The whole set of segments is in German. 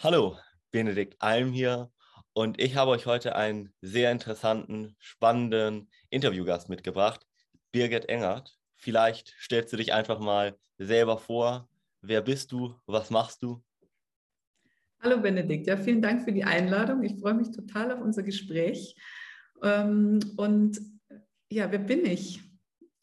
Hallo, Benedikt Alm hier und ich habe euch heute einen sehr interessanten, spannenden Interviewgast mitgebracht, Birgit Engert. Vielleicht stellst du dich einfach mal selber vor. Wer bist du? Was machst du? Hallo Benedikt, ja, vielen Dank für die Einladung. Ich freue mich total auf unser Gespräch. Ähm, und ja, wer bin ich?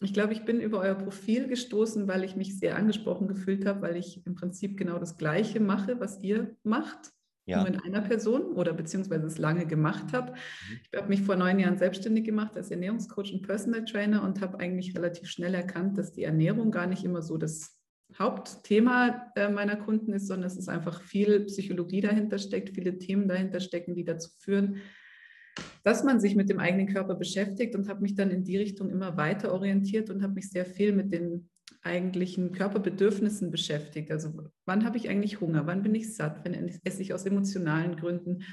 Ich glaube, ich bin über euer Profil gestoßen, weil ich mich sehr angesprochen gefühlt habe, weil ich im Prinzip genau das Gleiche mache, was ihr macht. Ja. Nur in einer Person oder beziehungsweise es lange gemacht habe. Mhm. Ich habe mich vor neun Jahren selbstständig gemacht als Ernährungscoach und Personal Trainer und habe eigentlich relativ schnell erkannt, dass die Ernährung gar nicht immer so das Hauptthema äh, meiner Kunden ist, sondern es ist einfach viel Psychologie dahinter steckt, viele Themen dahinter stecken, die dazu führen, dass man sich mit dem eigenen Körper beschäftigt und habe mich dann in die Richtung immer weiter orientiert und habe mich sehr viel mit den eigentlichen Körperbedürfnissen beschäftigt. Also wann habe ich eigentlich Hunger, wann bin ich satt, wann esse ich aus emotionalen Gründen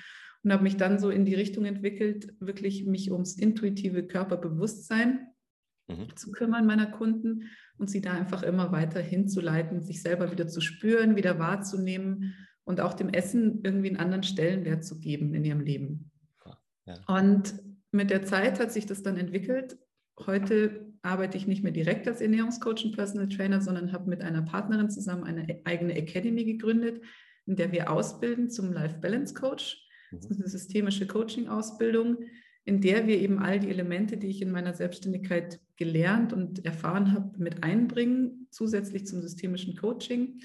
und habe mich dann so in die Richtung entwickelt, wirklich mich ums intuitive Körperbewusstsein mhm. zu kümmern meiner Kunden und sie da einfach immer weiter hinzuleiten, sich selber wieder zu spüren, wieder wahrzunehmen und auch dem Essen irgendwie einen anderen Stellenwert zu geben in ihrem Leben. Ja. Und mit der Zeit hat sich das dann entwickelt. Heute arbeite ich nicht mehr direkt als Ernährungscoach und Personal Trainer, sondern habe mit einer Partnerin zusammen eine eigene Academy gegründet, in der wir ausbilden zum Life Balance Coach. Das ist eine systemische Coaching-Ausbildung, in der wir eben all die Elemente, die ich in meiner Selbstständigkeit gelernt und erfahren habe, mit einbringen, zusätzlich zum systemischen Coaching.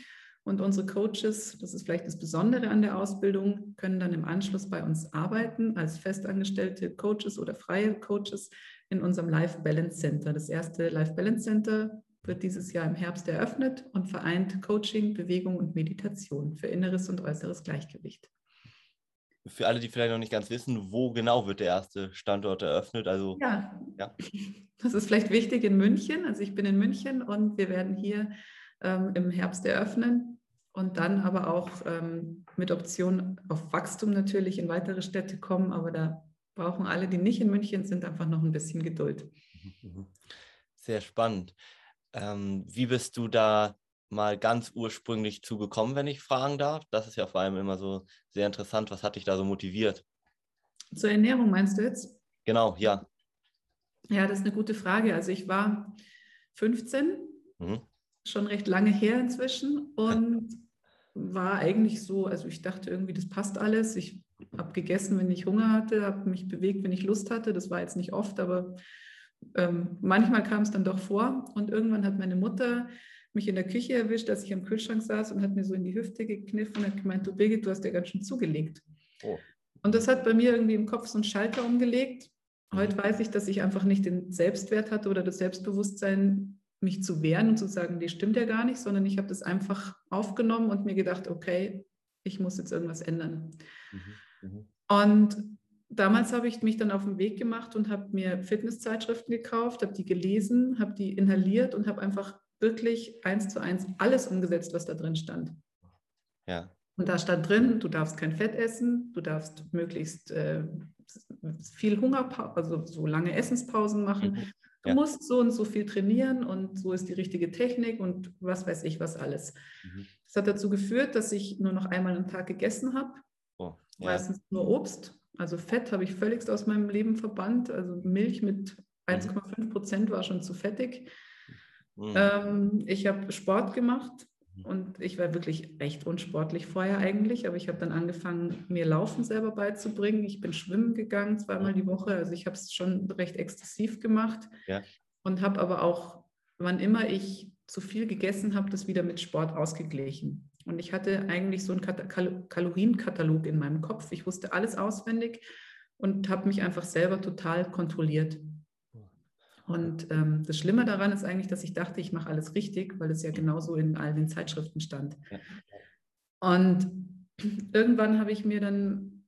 Und unsere Coaches, das ist vielleicht das Besondere an der Ausbildung, können dann im Anschluss bei uns arbeiten als festangestellte Coaches oder freie Coaches in unserem Life Balance Center. Das erste Life Balance Center wird dieses Jahr im Herbst eröffnet und vereint Coaching, Bewegung und Meditation für inneres und äußeres Gleichgewicht. Für alle, die vielleicht noch nicht ganz wissen, wo genau wird der erste Standort eröffnet? Also, ja, ja. das ist vielleicht wichtig in München. Also ich bin in München und wir werden hier ähm, im Herbst eröffnen und dann aber auch ähm, mit Option auf Wachstum natürlich in weitere Städte kommen. Aber da brauchen alle, die nicht in München sind, einfach noch ein bisschen Geduld. Sehr spannend. Ähm, wie bist du da mal ganz ursprünglich zugekommen, wenn ich fragen darf? Das ist ja vor allem immer so sehr interessant. Was hat dich da so motiviert? Zur Ernährung meinst du jetzt? Genau, ja. Ja, das ist eine gute Frage. Also ich war 15, mhm. schon recht lange her inzwischen und war eigentlich so, also ich dachte irgendwie, das passt alles. Ich habe gegessen, wenn ich Hunger hatte, habe mich bewegt, wenn ich Lust hatte. Das war jetzt nicht oft, aber ähm, manchmal kam es dann doch vor. Und irgendwann hat meine Mutter mich in der Küche erwischt, als ich am Kühlschrank saß und hat mir so in die Hüfte gekniffen und hat gemeint, du Birgit, du hast ja ganz schön zugelegt. Oh. Und das hat bei mir irgendwie im Kopf so einen Schalter umgelegt. Heute weiß ich, dass ich einfach nicht den Selbstwert hatte oder das Selbstbewusstsein, mich zu wehren und zu sagen, die stimmt ja gar nicht, sondern ich habe das einfach aufgenommen und mir gedacht, okay, ich muss jetzt irgendwas ändern. Mhm. Mhm. Und damals habe ich mich dann auf den Weg gemacht und habe mir Fitnesszeitschriften gekauft, habe die gelesen, habe die inhaliert und habe einfach wirklich eins zu eins alles umgesetzt, was da drin stand. Ja. Und da stand drin, du darfst kein Fett essen, du darfst möglichst äh, viel Hunger, also so lange Essenspausen machen. Mhm. Du ja. musst so und so viel trainieren und so ist die richtige Technik und was weiß ich was alles. Mhm. Das hat dazu geführt, dass ich nur noch einmal am Tag gegessen habe. Oh, ja. Meistens nur Obst. Also Fett habe ich völligst aus meinem Leben verbannt. Also Milch mit 1,5 mhm. Prozent war schon zu fettig. Mhm. Ähm, ich habe Sport gemacht und ich war wirklich echt unsportlich vorher eigentlich, aber ich habe dann angefangen, mir Laufen selber beizubringen. Ich bin schwimmen gegangen zweimal die Woche, also ich habe es schon recht exzessiv gemacht ja. und habe aber auch, wann immer ich zu viel gegessen habe, das wieder mit Sport ausgeglichen. Und ich hatte eigentlich so einen Kal Kalorienkatalog in meinem Kopf. Ich wusste alles auswendig und habe mich einfach selber total kontrolliert. Und ähm, das Schlimme daran ist eigentlich, dass ich dachte, ich mache alles richtig, weil es ja genauso in all den Zeitschriften stand. Und irgendwann habe ich mir dann,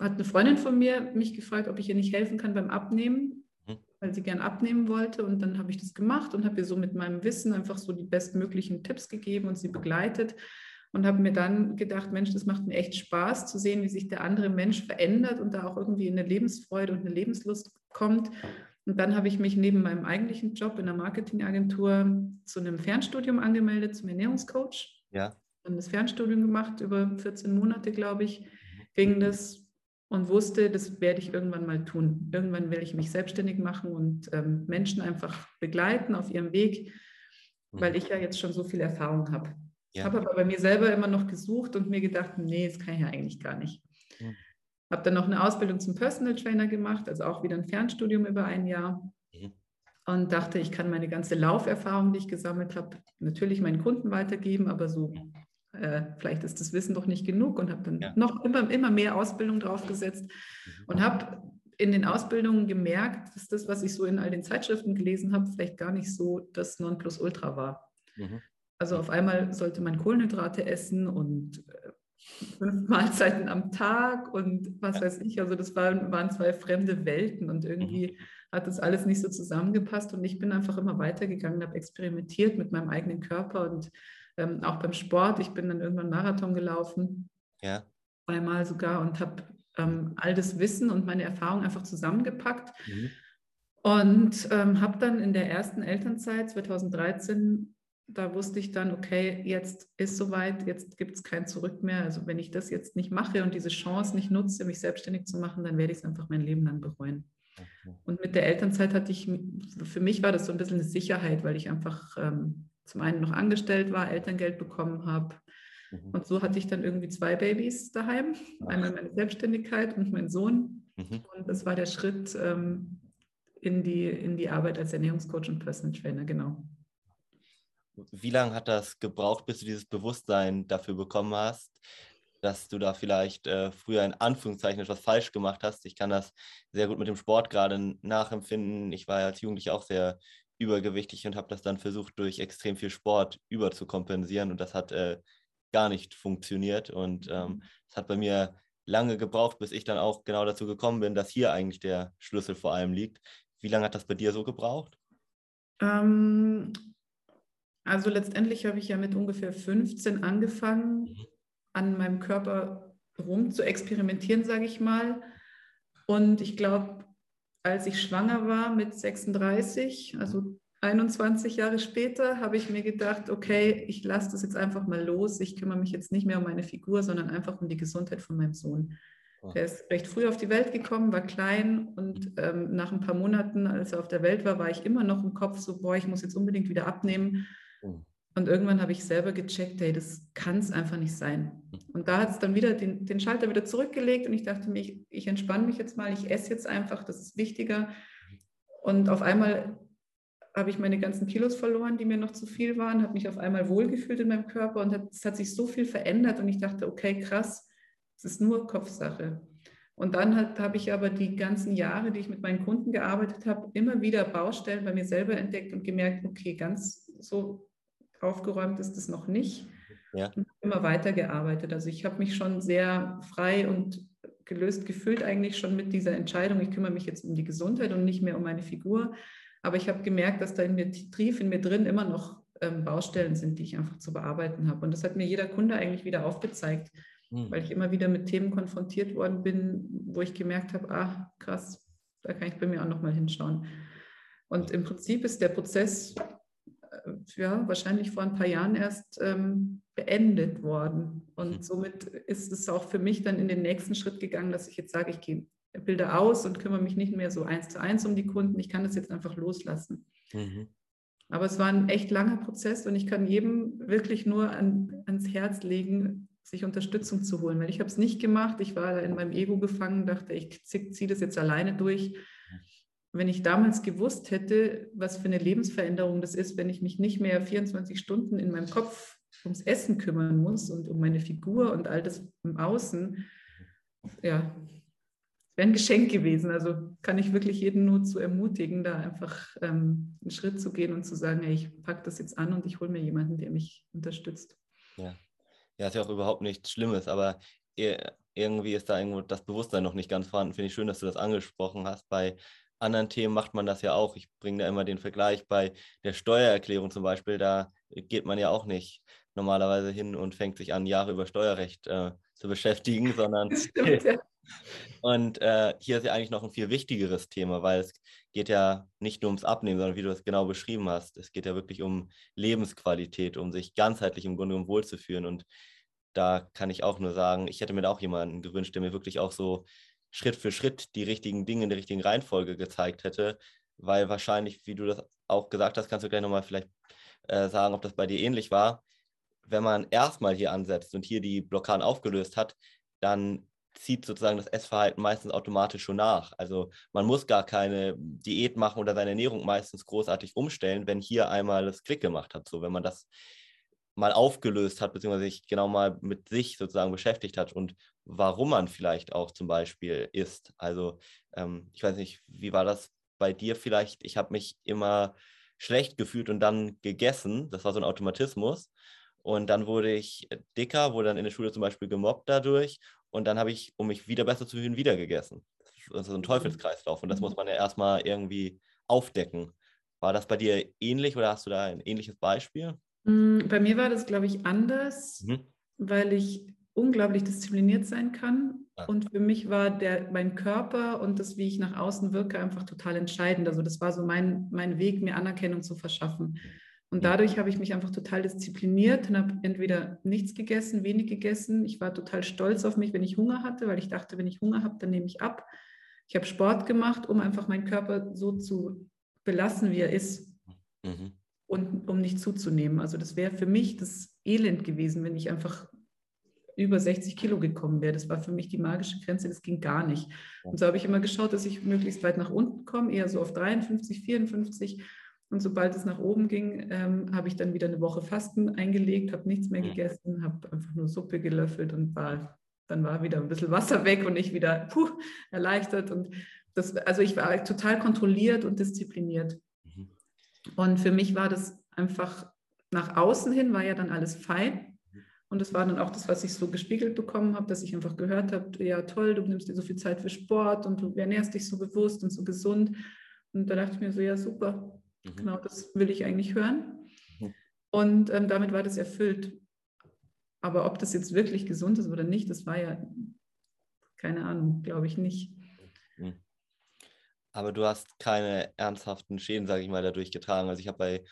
hat eine Freundin von mir mich gefragt, ob ich ihr nicht helfen kann beim Abnehmen, mhm. weil sie gern abnehmen wollte. Und dann habe ich das gemacht und habe ihr so mit meinem Wissen einfach so die bestmöglichen Tipps gegeben und sie begleitet und habe mir dann gedacht, Mensch, das macht mir echt Spaß zu sehen, wie sich der andere Mensch verändert und da auch irgendwie in eine Lebensfreude und eine Lebenslust kommt. Und dann habe ich mich neben meinem eigentlichen Job in der Marketingagentur zu einem Fernstudium angemeldet zum Ernährungscoach. Ja. dann das Fernstudium gemacht, über 14 Monate, glaube ich, ging das und wusste, das werde ich irgendwann mal tun. Irgendwann will ich mich selbstständig machen und ähm, Menschen einfach begleiten auf ihrem Weg, weil mhm. ich ja jetzt schon so viel Erfahrung habe. Ja. Habe aber bei mir selber immer noch gesucht und mir gedacht, nee, das kann ich ja eigentlich gar nicht. Mhm. Habe dann noch eine Ausbildung zum Personal Trainer gemacht, also auch wieder ein Fernstudium über ein Jahr. Mhm. Und dachte, ich kann meine ganze Lauferfahrung, die ich gesammelt habe, natürlich meinen Kunden weitergeben, aber so äh, vielleicht ist das Wissen doch nicht genug und habe dann ja. noch immer, immer mehr Ausbildung draufgesetzt mhm. und habe in den Ausbildungen gemerkt, dass das, was ich so in all den Zeitschriften gelesen habe, vielleicht gar nicht so das Nonplusultra war. Mhm. Also auf einmal sollte man Kohlenhydrate essen und äh, fünf Mahlzeiten am Tag und was weiß ich. Also das waren, waren zwei fremde Welten und irgendwie mhm. hat das alles nicht so zusammengepasst und ich bin einfach immer weitergegangen, habe experimentiert mit meinem eigenen Körper und ähm, auch beim Sport. Ich bin dann irgendwann Marathon gelaufen, ja. zweimal sogar und habe ähm, all das Wissen und meine Erfahrung einfach zusammengepackt. Mhm. Und ähm, habe dann in der ersten Elternzeit 2013, da wusste ich dann, okay, jetzt ist soweit, jetzt gibt es kein Zurück mehr. Also wenn ich das jetzt nicht mache und diese Chance nicht nutze, mich selbstständig zu machen, dann werde ich es einfach mein Leben lang bereuen. Und mit der Elternzeit hatte ich, für mich war das so ein bisschen eine Sicherheit, weil ich einfach ähm, zum einen noch angestellt war, Elterngeld bekommen habe. Mhm. Und so hatte ich dann irgendwie zwei Babys daheim. Einmal meine Selbstständigkeit und mein Sohn. Mhm. Und das war der Schritt ähm, in, die, in die Arbeit als Ernährungscoach und Personal Trainer, genau. Wie lange hat das gebraucht, bis du dieses Bewusstsein dafür bekommen hast, dass du da vielleicht äh, früher in Anführungszeichen etwas falsch gemacht hast? Ich kann das sehr gut mit dem Sport gerade nachempfinden. Ich war ja als Jugendlicher auch sehr übergewichtig und habe das dann versucht, durch extrem viel Sport überzukompensieren und das hat äh, gar nicht funktioniert und ähm, mhm. es hat bei mir lange gebraucht, bis ich dann auch genau dazu gekommen bin, dass hier eigentlich der Schlüssel vor allem liegt. Wie lange hat das bei dir so gebraucht? Ähm, also letztendlich habe ich ja mit ungefähr 15 angefangen, an meinem Körper rum zu experimentieren, sage ich mal. Und ich glaube, als ich schwanger war mit 36, also 21 Jahre später, habe ich mir gedacht, okay, ich lasse das jetzt einfach mal los. Ich kümmere mich jetzt nicht mehr um meine Figur, sondern einfach um die Gesundheit von meinem Sohn. Der ist recht früh auf die Welt gekommen, war klein und ähm, nach ein paar Monaten, als er auf der Welt war, war ich immer noch im Kopf so, boah, ich muss jetzt unbedingt wieder abnehmen. Mhm. Und irgendwann habe ich selber gecheckt, hey, das kann es einfach nicht sein. Mhm. Und da hat es dann wieder den, den, Schalter wieder zurückgelegt und ich dachte mir, ich, ich entspanne mich jetzt mal, ich esse jetzt einfach, das ist wichtiger. Und auf einmal habe ich meine ganzen Kilos verloren, die mir noch zu viel waren, habe mich auf einmal wohlgefühlt in meinem Körper und es hat sich so viel verändert und ich dachte, okay, krass, es ist nur Kopfsache. Und dann habe ich aber die ganzen Jahre, die ich mit meinen Kunden gearbeitet habe, immer wieder Baustellen bei mir selber entdeckt und gemerkt, okay, ganz so aufgeräumt ist es noch nicht. Ja. Und immer weitergearbeitet. Also ich habe mich schon sehr frei und gelöst gefühlt eigentlich schon mit dieser Entscheidung. Ich kümmere mich jetzt um die Gesundheit und nicht mehr um meine Figur. Aber ich habe gemerkt, dass da in mir tief in mir drin immer noch ähm, Baustellen sind, die ich einfach zu bearbeiten habe. Und das hat mir jeder Kunde eigentlich wieder aufgezeigt, mhm. weil ich immer wieder mit Themen konfrontiert worden bin, wo ich gemerkt habe, ah, krass, da kann ich bei mir auch noch mal hinschauen. Und im Prinzip ist der Prozess ja, wahrscheinlich vor ein paar Jahren erst ähm, beendet worden. Und mhm. somit ist es auch für mich dann in den nächsten Schritt gegangen, dass ich jetzt sage, ich gehe Bilder aus und kümmere mich nicht mehr so eins zu eins um die Kunden. Ich kann das jetzt einfach loslassen. Mhm. Aber es war ein echt langer Prozess und ich kann jedem wirklich nur an, ans Herz legen, sich Unterstützung zu holen, weil ich habe es nicht gemacht. Ich war da in meinem Ego gefangen, dachte, ich ziehe das jetzt alleine durch wenn ich damals gewusst hätte, was für eine Lebensveränderung das ist, wenn ich mich nicht mehr 24 Stunden in meinem Kopf ums Essen kümmern muss und um meine Figur und all das im Außen, ja, wäre ein Geschenk gewesen. Also kann ich wirklich jeden nur zu ermutigen, da einfach ähm, einen Schritt zu gehen und zu sagen, hey, ich packe das jetzt an und ich hole mir jemanden, der mich unterstützt. Ja. ja, ist ja auch überhaupt nichts Schlimmes, aber irgendwie ist da irgendwo das Bewusstsein noch nicht ganz vorhanden. Finde ich schön, dass du das angesprochen hast. Bei anderen Themen macht man das ja auch. Ich bringe da immer den Vergleich bei der Steuererklärung zum Beispiel. Da geht man ja auch nicht normalerweise hin und fängt sich an, Jahre über Steuerrecht äh, zu beschäftigen, sondern, stimmt, ja. Und äh, hier ist ja eigentlich noch ein viel wichtigeres Thema, weil es geht ja nicht nur ums Abnehmen, sondern wie du es genau beschrieben hast, es geht ja wirklich um Lebensqualität, um sich ganzheitlich im Grunde um wohlzufühlen. Und da kann ich auch nur sagen, ich hätte mir da auch jemanden gewünscht, der mir wirklich auch so Schritt für Schritt die richtigen Dinge in der richtigen Reihenfolge gezeigt hätte, weil wahrscheinlich, wie du das auch gesagt hast, kannst du gleich nochmal vielleicht äh, sagen, ob das bei dir ähnlich war. Wenn man erstmal hier ansetzt und hier die Blockaden aufgelöst hat, dann zieht sozusagen das Essverhalten meistens automatisch schon nach. Also man muss gar keine Diät machen oder seine Ernährung meistens großartig umstellen, wenn hier einmal das Klick gemacht hat. So, wenn man das mal aufgelöst hat, beziehungsweise sich genau mal mit sich sozusagen beschäftigt hat und warum man vielleicht auch zum Beispiel isst. Also ähm, ich weiß nicht, wie war das bei dir vielleicht? Ich habe mich immer schlecht gefühlt und dann gegessen. Das war so ein Automatismus. Und dann wurde ich dicker, wurde dann in der Schule zum Beispiel gemobbt dadurch. Und dann habe ich, um mich wieder besser zu fühlen, wieder gegessen. Das ist so ein mhm. Teufelskreislauf. Und das muss mhm. man ja erstmal irgendwie aufdecken. War das bei dir ähnlich oder hast du da ein ähnliches Beispiel? Mm, bei mir war das, glaube ich, anders, mhm. weil ich unglaublich diszipliniert sein kann. Ja. Und für mich war der, mein Körper und das, wie ich nach außen wirke, einfach total entscheidend. Also das war so mein, mein Weg, mir Anerkennung zu verschaffen. Und dadurch habe ich mich einfach total diszipliniert und habe entweder nichts gegessen, wenig gegessen. Ich war total stolz auf mich, wenn ich Hunger hatte, weil ich dachte, wenn ich Hunger habe, dann nehme ich ab. Ich habe Sport gemacht, um einfach meinen Körper so zu belassen, wie er ist. Mhm. Und um nicht zuzunehmen. Also das wäre für mich das Elend gewesen, wenn ich einfach über 60 Kilo gekommen wäre. Das war für mich die magische Grenze, das ging gar nicht. Und so habe ich immer geschaut, dass ich möglichst weit nach unten komme, eher so auf 53, 54 und sobald es nach oben ging, ähm, habe ich dann wieder eine Woche Fasten eingelegt, habe nichts mehr mhm. gegessen, habe einfach nur Suppe gelöffelt und war, dann war wieder ein bisschen Wasser weg und ich wieder puh, erleichtert. Und das, also ich war total kontrolliert und diszipliniert. Mhm. Und für mich war das einfach nach außen hin, war ja dann alles fein. Mhm. Und das war dann auch das, was ich so gespiegelt bekommen habe, dass ich einfach gehört habe, ja toll, du nimmst dir so viel Zeit für Sport und du ernährst dich so bewusst und so gesund. Und da dachte ich mir so, ja super, Mhm. Genau, das will ich eigentlich hören. Mhm. Und ähm, damit war das erfüllt. Aber ob das jetzt wirklich gesund ist oder nicht, das war ja keine Ahnung, glaube ich nicht. Aber du hast keine ernsthaften Schäden, sage ich mal, dadurch getragen. Also ich habe bei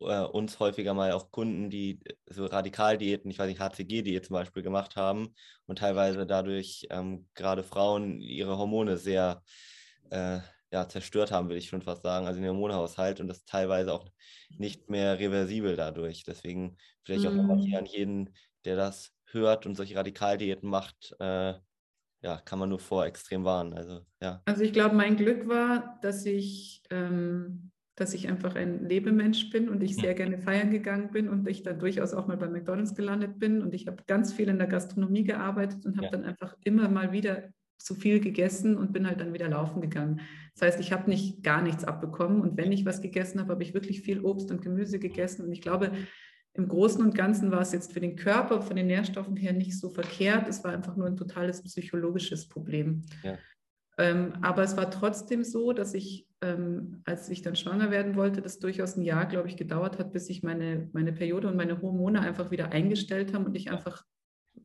äh, uns häufiger mal auch Kunden, die so Radikaldiäten, ich weiß nicht, HCG-Diät zum Beispiel gemacht haben und teilweise dadurch ähm, gerade Frauen ihre Hormone sehr äh, ja, zerstört haben, will ich schon fast sagen, also den Hormonhaushalt und das teilweise auch nicht mehr reversibel dadurch. Deswegen vielleicht auch nochmal hier mhm. an jeden, der das hört und solche Radikaldiäten macht, äh, ja, kann man nur vor extrem warnen. Also, ja. also ich glaube, mein Glück war, dass ich, ähm, dass ich einfach ein Lebemensch bin und ich sehr gerne feiern gegangen bin und ich dann durchaus auch mal bei McDonalds gelandet bin und ich habe ganz viel in der Gastronomie gearbeitet und habe ja. dann einfach immer mal wieder zu viel gegessen und bin halt dann wieder laufen gegangen. Das heißt, ich habe nicht gar nichts abbekommen und wenn ich was gegessen habe, habe ich wirklich viel Obst und Gemüse gegessen und ich glaube, im Großen und Ganzen war es jetzt für den Körper, von den Nährstoffen her nicht so verkehrt. Es war einfach nur ein totales psychologisches Problem. Ja. Ähm, aber es war trotzdem so, dass ich, ähm, als ich dann schwanger werden wollte, das durchaus ein Jahr, glaube ich, gedauert hat, bis sich meine, meine Periode und meine Hormone einfach wieder eingestellt haben und ich einfach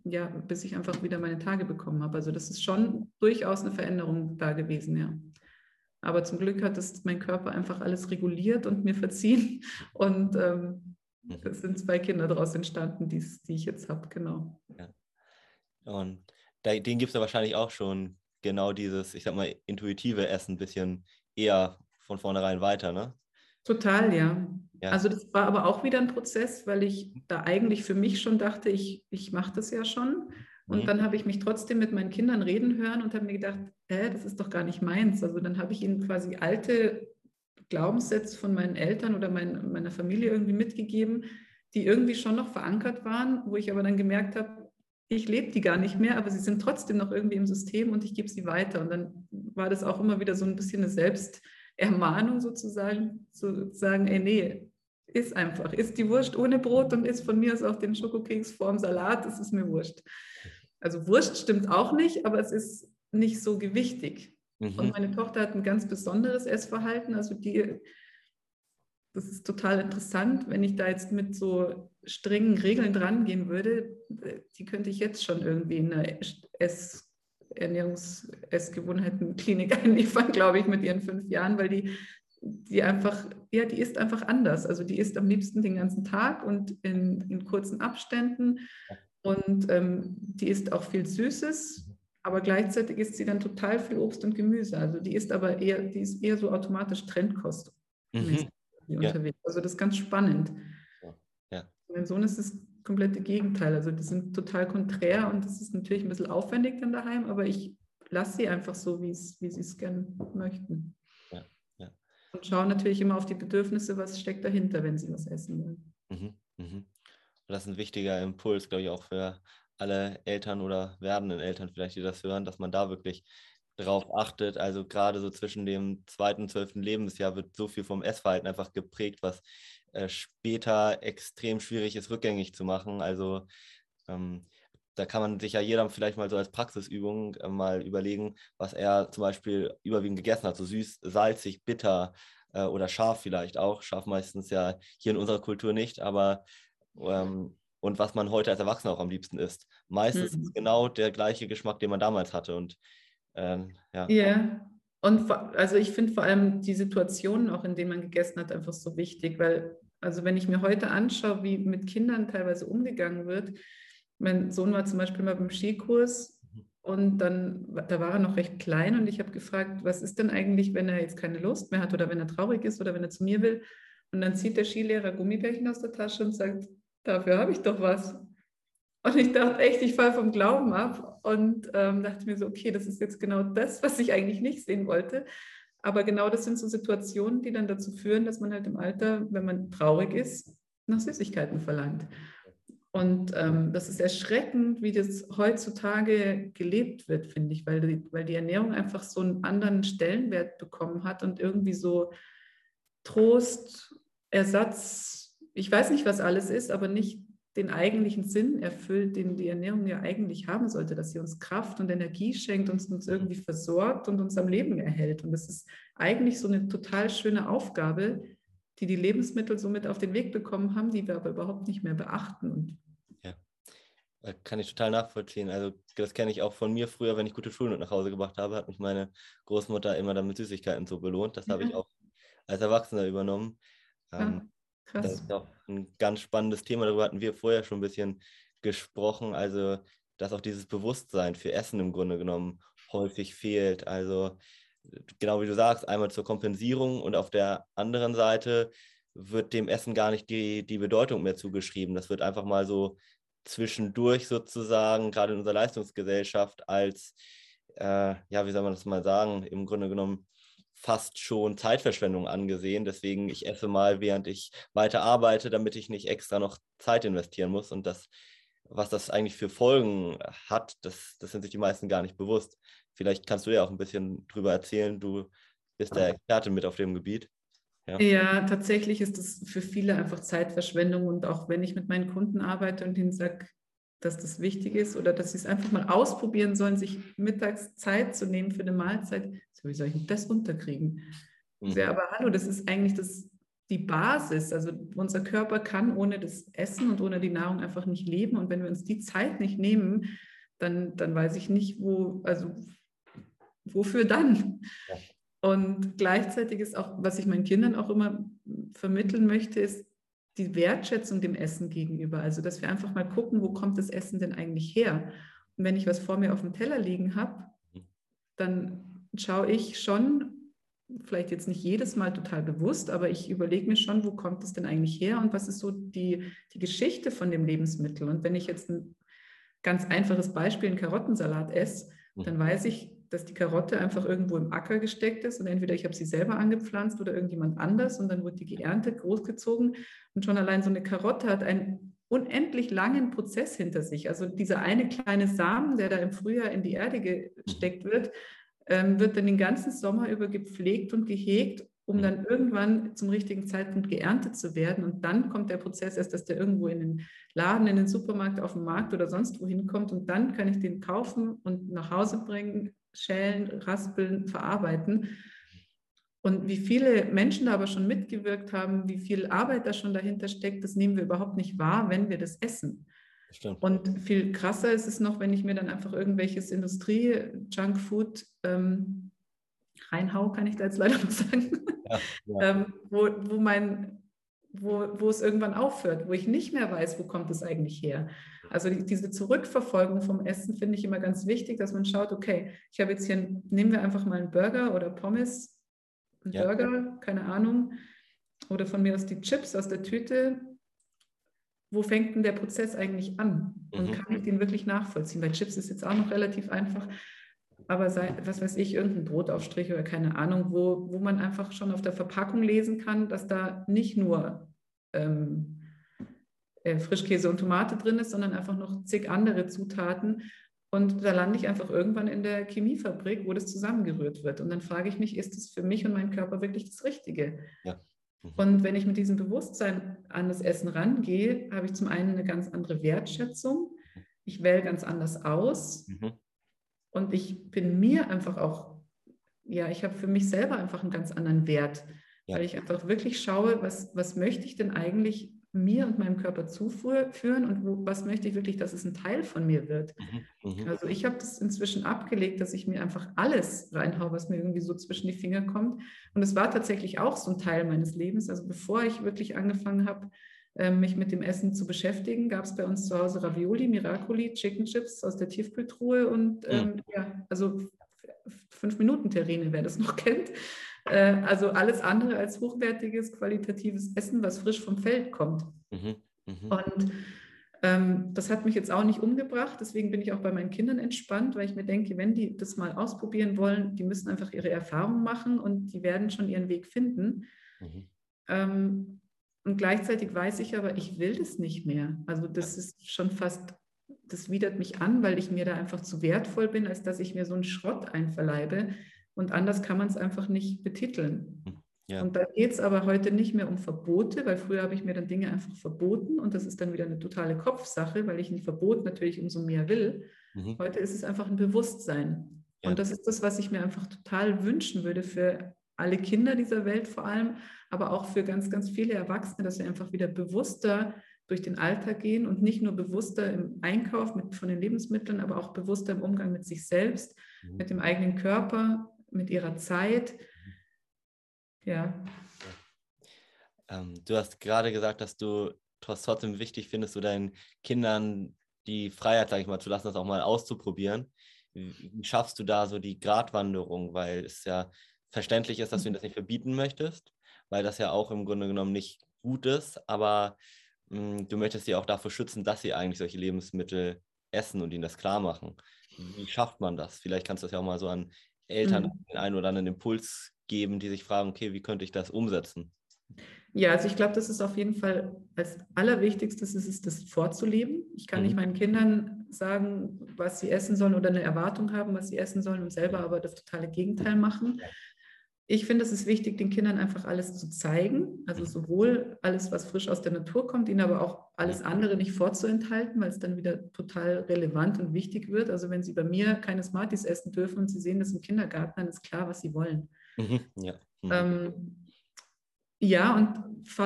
ja, bis ich einfach wieder meine Tage bekommen habe. Also das ist schon durchaus eine Veränderung da gewesen, ja. Aber zum Glück hat es mein Körper einfach alles reguliert und mir verziehen. Und ähm. Es sind zwei Kinder daraus entstanden, die, die ich jetzt habe, genau. Ja. Und den gibt es ja wahrscheinlich auch schon genau dieses, ich sag mal, intuitive Essen ein bisschen eher von vornherein weiter, ne? Total, ja. ja. Also das war aber auch wieder ein Prozess, weil ich da eigentlich für mich schon dachte, ich, ich mache das ja schon. Und mhm. dann habe ich mich trotzdem mit meinen Kindern reden hören und habe mir gedacht, hä, das ist doch gar nicht meins. Also dann habe ich ihnen quasi alte Glaubenssätze von meinen Eltern oder mein, meiner Familie irgendwie mitgegeben, die irgendwie schon noch verankert waren, wo ich aber dann gemerkt habe, ich lebe die gar nicht mehr, aber sie sind trotzdem noch irgendwie im System und ich gebe sie weiter. Und dann war das auch immer wieder so ein bisschen eine Selbst- Ermahnung sozusagen, zu sagen, ey, nee, ist einfach, isst die Wurst ohne Brot und isst von mir aus auch den Schokokeks vorm Salat, das ist mir Wurst. Also Wurst stimmt auch nicht, aber es ist nicht so gewichtig. Mhm. Und meine Tochter hat ein ganz besonderes Essverhalten, also die, das ist total interessant, wenn ich da jetzt mit so strengen Regeln dran gehen würde, die könnte ich jetzt schon irgendwie in eine Ess Ernährungs-Essgewohnheiten-Klinik einliefern, glaube ich, mit ihren fünf Jahren, weil die, die einfach, ja, die ist einfach anders. Also die isst am liebsten den ganzen Tag und in, in kurzen Abständen. Und ähm, die isst auch viel Süßes, aber gleichzeitig isst sie dann total viel Obst und Gemüse. Also die ist aber eher, die ist eher so automatisch Trendkost mhm. unterwegs. Also das ist ganz spannend. Ja. Mein Sohn ist das komplette Gegenteil. Also die sind total konträr und das ist natürlich ein bisschen aufwendig dann daheim, aber ich lasse sie einfach so, wie sie es gerne möchten. Ja, ja. Und schaue natürlich immer auf die Bedürfnisse, was steckt dahinter, wenn sie was essen wollen. Mhm, mh. Das ist ein wichtiger Impuls, glaube ich, auch für alle Eltern oder werdenden Eltern vielleicht, die das hören, dass man da wirklich darauf achtet. Also gerade so zwischen dem zweiten und zwölften Lebensjahr wird so viel vom Essverhalten einfach geprägt, was äh, später extrem schwierig ist, rückgängig zu machen. Also ähm, da kann man sich ja jeder vielleicht mal so als Praxisübung äh, mal überlegen, was er zum Beispiel überwiegend gegessen hat. So süß, salzig, bitter äh, oder scharf vielleicht auch. Scharf meistens ja hier in unserer Kultur nicht, aber ähm, und was man heute als Erwachsener auch am liebsten isst. Meistens mhm. ist genau der gleiche Geschmack, den man damals hatte. Und ähm, ja. Ja, und also ich finde vor allem die Situationen, auch in denen man gegessen hat, einfach so wichtig, weil, also wenn ich mir heute anschaue, wie mit Kindern teilweise umgegangen wird, mein Sohn war zum Beispiel mal beim Skikurs und dann, da war er noch recht klein und ich habe gefragt, was ist denn eigentlich, wenn er jetzt keine Lust mehr hat oder wenn er traurig ist oder wenn er zu mir will? Und dann zieht der Skilehrer Gummibärchen aus der Tasche und sagt, dafür habe ich doch was. Und ich dachte echt, ich falle vom Glauben ab und ähm, dachte mir so, okay, das ist jetzt genau das, was ich eigentlich nicht sehen wollte. Aber genau das sind so Situationen, die dann dazu führen, dass man halt im Alter, wenn man traurig ist, nach Süßigkeiten verlangt. Und ähm, das ist erschreckend, wie das heutzutage gelebt wird, finde ich, weil die, weil die Ernährung einfach so einen anderen Stellenwert bekommen hat und irgendwie so Trost, Ersatz, ich weiß nicht, was alles ist, aber nicht den eigentlichen Sinn erfüllt, den die Ernährung ja eigentlich haben sollte, dass sie uns Kraft und Energie schenkt, uns, uns irgendwie versorgt und uns am Leben erhält. Und das ist eigentlich so eine total schöne Aufgabe, die die Lebensmittel somit auf den Weg bekommen haben, die wir aber überhaupt nicht mehr beachten. Und ja, äh, kann ich total nachvollziehen. Also das kenne ich auch von mir früher, wenn ich gute Schulnoten nach Hause gebracht habe, hat mich meine Großmutter immer damit Süßigkeiten so belohnt. Das ja. habe ich auch als Erwachsener übernommen. Ja. Ähm, Krass. Das ist auch ein ganz spannendes Thema. Darüber hatten wir vorher schon ein bisschen gesprochen. Also, dass auch dieses Bewusstsein für Essen im Grunde genommen häufig fehlt. Also, genau wie du sagst, einmal zur Kompensierung und auf der anderen Seite wird dem Essen gar nicht die, die Bedeutung mehr zugeschrieben. Das wird einfach mal so zwischendurch sozusagen, gerade in unserer Leistungsgesellschaft, als, äh, ja, wie soll man das mal sagen, im Grunde genommen fast schon Zeitverschwendung angesehen. Deswegen, ich esse mal, während ich weiter arbeite, damit ich nicht extra noch Zeit investieren muss. Und das, was das eigentlich für Folgen hat, das, das sind sich die meisten gar nicht bewusst. Vielleicht kannst du ja auch ein bisschen drüber erzählen. Du bist der Experte mit auf dem Gebiet. Ja. ja, tatsächlich ist das für viele einfach Zeitverschwendung. Und auch wenn ich mit meinen Kunden arbeite und ihnen sage, dass das wichtig ist oder dass sie es einfach mal ausprobieren sollen, sich mittags Zeit zu nehmen für eine Mahlzeit. So, wie soll ich das unterkriegen? Mhm. Ja, aber hallo, das ist eigentlich das, die Basis. Also unser Körper kann ohne das Essen und ohne die Nahrung einfach nicht leben. Und wenn wir uns die Zeit nicht nehmen, dann, dann weiß ich nicht, wo, also wofür dann? Und gleichzeitig ist auch, was ich meinen Kindern auch immer vermitteln möchte, ist, die Wertschätzung dem Essen gegenüber. Also, dass wir einfach mal gucken, wo kommt das Essen denn eigentlich her? Und wenn ich was vor mir auf dem Teller liegen habe, dann schaue ich schon, vielleicht jetzt nicht jedes Mal total bewusst, aber ich überlege mir schon, wo kommt es denn eigentlich her und was ist so die, die Geschichte von dem Lebensmittel. Und wenn ich jetzt ein ganz einfaches Beispiel, einen Karottensalat esse, dann mhm. weiß ich, dass die Karotte einfach irgendwo im Acker gesteckt ist und entweder ich habe sie selber angepflanzt oder irgendjemand anders und dann wird die geerntet, großgezogen und schon allein so eine Karotte hat einen unendlich langen Prozess hinter sich. Also dieser eine kleine Samen, der da im Frühjahr in die Erde gesteckt wird, ähm, wird dann den ganzen Sommer über gepflegt und gehegt, um dann irgendwann zum richtigen Zeitpunkt geerntet zu werden. Und dann kommt der Prozess erst, dass der irgendwo in den Laden, in den Supermarkt, auf den Markt oder sonst wohin kommt. Und dann kann ich den kaufen und nach Hause bringen, schälen, raspeln, verarbeiten. Und wie viele Menschen da aber schon mitgewirkt haben, wie viel Arbeit da schon dahinter steckt, das nehmen wir überhaupt nicht wahr, wenn wir das essen. Stimmt. Und viel krasser ist es noch, wenn ich mir dann einfach irgendwelches Industrie-Junkfood ähm, reinhau, kann ich da jetzt leider noch sagen, ja, ja. ähm, wo, wo, mein, wo, wo es irgendwann aufhört, wo ich nicht mehr weiß, wo kommt es eigentlich her. Also die, diese Zurückverfolgung vom Essen finde ich immer ganz wichtig, dass man schaut, okay, ich habe jetzt hier, nehmen wir einfach mal einen Burger oder Pommes, einen ja. Burger, keine Ahnung, oder von mir aus die Chips aus der Tüte. Wo fängt denn der Prozess eigentlich an? Und mhm. kann ich den wirklich nachvollziehen? Bei Chips ist jetzt auch noch relativ einfach, aber sei, was weiß ich, irgendein Brotaufstrich oder keine Ahnung, wo, wo man einfach schon auf der Verpackung lesen kann, dass da nicht nur ähm, äh, Frischkäse und Tomate drin ist, sondern einfach noch zig andere Zutaten. Und da lande ich einfach irgendwann in der Chemiefabrik, wo das zusammengerührt wird. Und dann frage ich mich, ist das für mich und meinen Körper wirklich das Richtige? Ja. Mhm. Und wenn ich mit diesem Bewusstsein an das Essen rangehe, habe ich zum einen eine ganz andere Wertschätzung. Ich wähle ganz anders aus. Mhm. Und ich bin mir einfach auch, ja, ich habe für mich selber einfach einen ganz anderen Wert, ja. weil ich einfach wirklich schaue, was, was möchte ich denn eigentlich mir und meinem Körper zuführen und wo, was möchte ich wirklich, dass es ein Teil von mir wird. Mhm. Mhm. Also ich habe das inzwischen abgelegt, dass ich mir einfach alles reinhaue, was mir irgendwie so zwischen die Finger kommt. Und es war tatsächlich auch so ein Teil meines Lebens. Also bevor ich wirklich angefangen habe, mich mit dem Essen zu beschäftigen, gab es bei uns zu Hause Ravioli, Miracoli, Chicken Chips aus der Tiefkühltruhe und ähm, ja, also fünf Minuten Terrine, wer das noch kennt. Äh, also alles andere als hochwertiges, qualitatives Essen, was frisch vom Feld kommt. Mhm. Mhm. Und ähm, das hat mich jetzt auch nicht umgebracht, deswegen bin ich auch bei meinen Kindern entspannt, weil ich mir denke, wenn die das mal ausprobieren wollen, die müssen einfach ihre Erfahrungen machen und die werden schon ihren Weg finden. Mhm. Ähm, und gleichzeitig weiß ich aber, ich will das nicht mehr. Also das ist schon fast, das widert mich an, weil ich mir da einfach zu wertvoll bin, als dass ich mir so einen Schrott einverleibe. Und anders kann man es einfach nicht betiteln. Hm, ja. Und da geht es aber heute nicht mehr um Verbote, weil früher habe ich mir dann Dinge einfach verboten und das ist dann wieder eine totale Kopfsache, weil ich ein Verbot natürlich umso mehr will. Mhm. Heute ist es einfach ein Bewusstsein. Ja. Und das ist das, was ich mir einfach total wünschen würde für alle Kinder dieser Welt vor allem, aber auch für ganz, ganz viele Erwachsene, dass sie einfach wieder bewusster durch den Alltag gehen und nicht nur bewusster im Einkauf mit, von den Lebensmitteln, aber auch bewusster im Umgang mit sich selbst, mhm. mit dem eigenen Körper, mit ihrer Zeit. Ja. Ähm, du hast gerade gesagt, dass du trotzdem wichtig findest, du deinen Kindern die Freiheit, sage ich mal, zu lassen, das auch mal auszuprobieren. Wie schaffst du da so die Gratwanderung? Weil es ja verständlich ist, dass du ihnen das nicht verbieten möchtest, weil das ja auch im Grunde genommen nicht gut ist, aber mh, hm, du möchtest sie auch davor schützen, dass sie eigentlich solche Lebensmittel essen und ihnen das klar machen. Wie schafft man das? Vielleicht kannst du das ja auch mal so an Eltern mhm. den einen oder anderen Impuls geben, die sich fragen, okay, wie könnte ich das umsetzen? Ja, also ich glaube, das ist auf jeden Fall als allerwichtigstes ist es, das vorzuleben. Ich kann mhm. nicht meinen Kindern sagen, was sie essen sollen oder eine Erwartung haben, was sie essen sollen und selber aber das totale Gegenteil machen ich finde, es ist wichtig, den Kindern einfach alles zu zeigen. Also mhm. sowohl alles, was frisch aus der Natur kommt, ihnen aber auch alles andere nicht vorzuenthalten, weil es dann wieder total relevant und wichtig wird. Also wenn sie bei mir keine Smarties essen dürfen und sie sehen das im Kindergarten, dann ist klar, was sie wollen. Mhm, ja. Mhm. Ähm, ja, und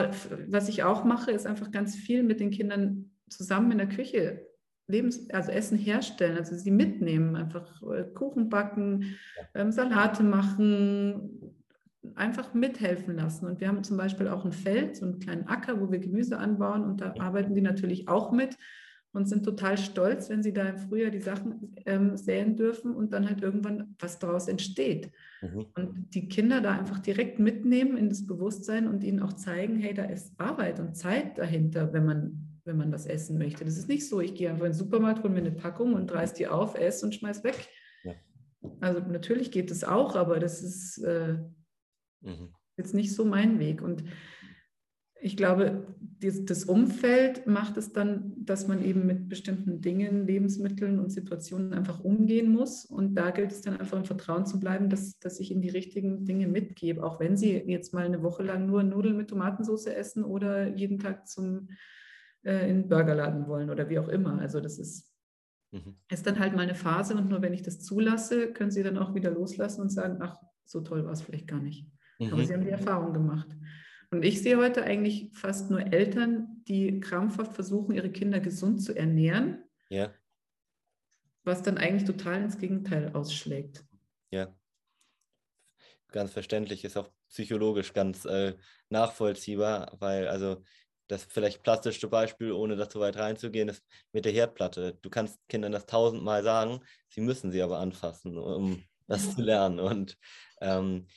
was ich auch mache, ist einfach ganz viel mit den Kindern zusammen in der Küche Lebens, also Essen herstellen, also sie mitnehmen, einfach äh, Kuchen backen, ähm, Salate machen, einfach mithelfen lassen. Und wir haben zum Beispiel auch ein Feld, so einen kleinen Acker, wo wir Gemüse anbauen und da arbeiten die natürlich auch mit und sind total stolz, wenn sie da im Frühjahr die Sachen ähm, säen dürfen und dann halt irgendwann was daraus entsteht. Mhm. Und die Kinder da einfach direkt mitnehmen in das Bewusstsein und ihnen auch zeigen, hey, da ist Arbeit und Zeit dahinter, wenn man wenn man was essen möchte. Das ist nicht so, ich gehe einfach in den Supermarkt, hole mir eine Packung und reiß die auf, esse und schmeiß weg. Ja. Also natürlich geht das auch, aber das ist äh, mhm. jetzt nicht so mein Weg. Und ich glaube, das Umfeld macht es dann, dass man eben mit bestimmten Dingen, Lebensmitteln und Situationen einfach umgehen muss. Und da gilt es dann einfach im Vertrauen zu bleiben, dass, dass ich ihnen die richtigen Dinge mitgebe, auch wenn sie jetzt mal eine Woche lang nur Nudeln mit Tomatensauce essen oder jeden Tag zum äh, in den Burgerladen wollen oder wie auch immer. Also das ist, mhm. ist dann halt mal eine Phase und nur wenn ich das zulasse, können sie dann auch wieder loslassen und sagen, ach, so toll war es vielleicht gar nicht. Mhm. Aber sie haben die Erfahrung gemacht. Und ich sehe heute eigentlich fast nur Eltern, die krampfhaft versuchen, ihre Kinder gesund zu ernähren. Ja. Was dann eigentlich total ins Gegenteil ausschlägt. Ja. Ganz verständlich, ist auch psychologisch ganz äh, nachvollziehbar, weil also das vielleicht plastischste Beispiel, ohne da zu weit reinzugehen, ist mit der Herdplatte. Du kannst Kindern das tausendmal sagen, sie müssen sie aber anfassen, um das zu lernen. Und ähm,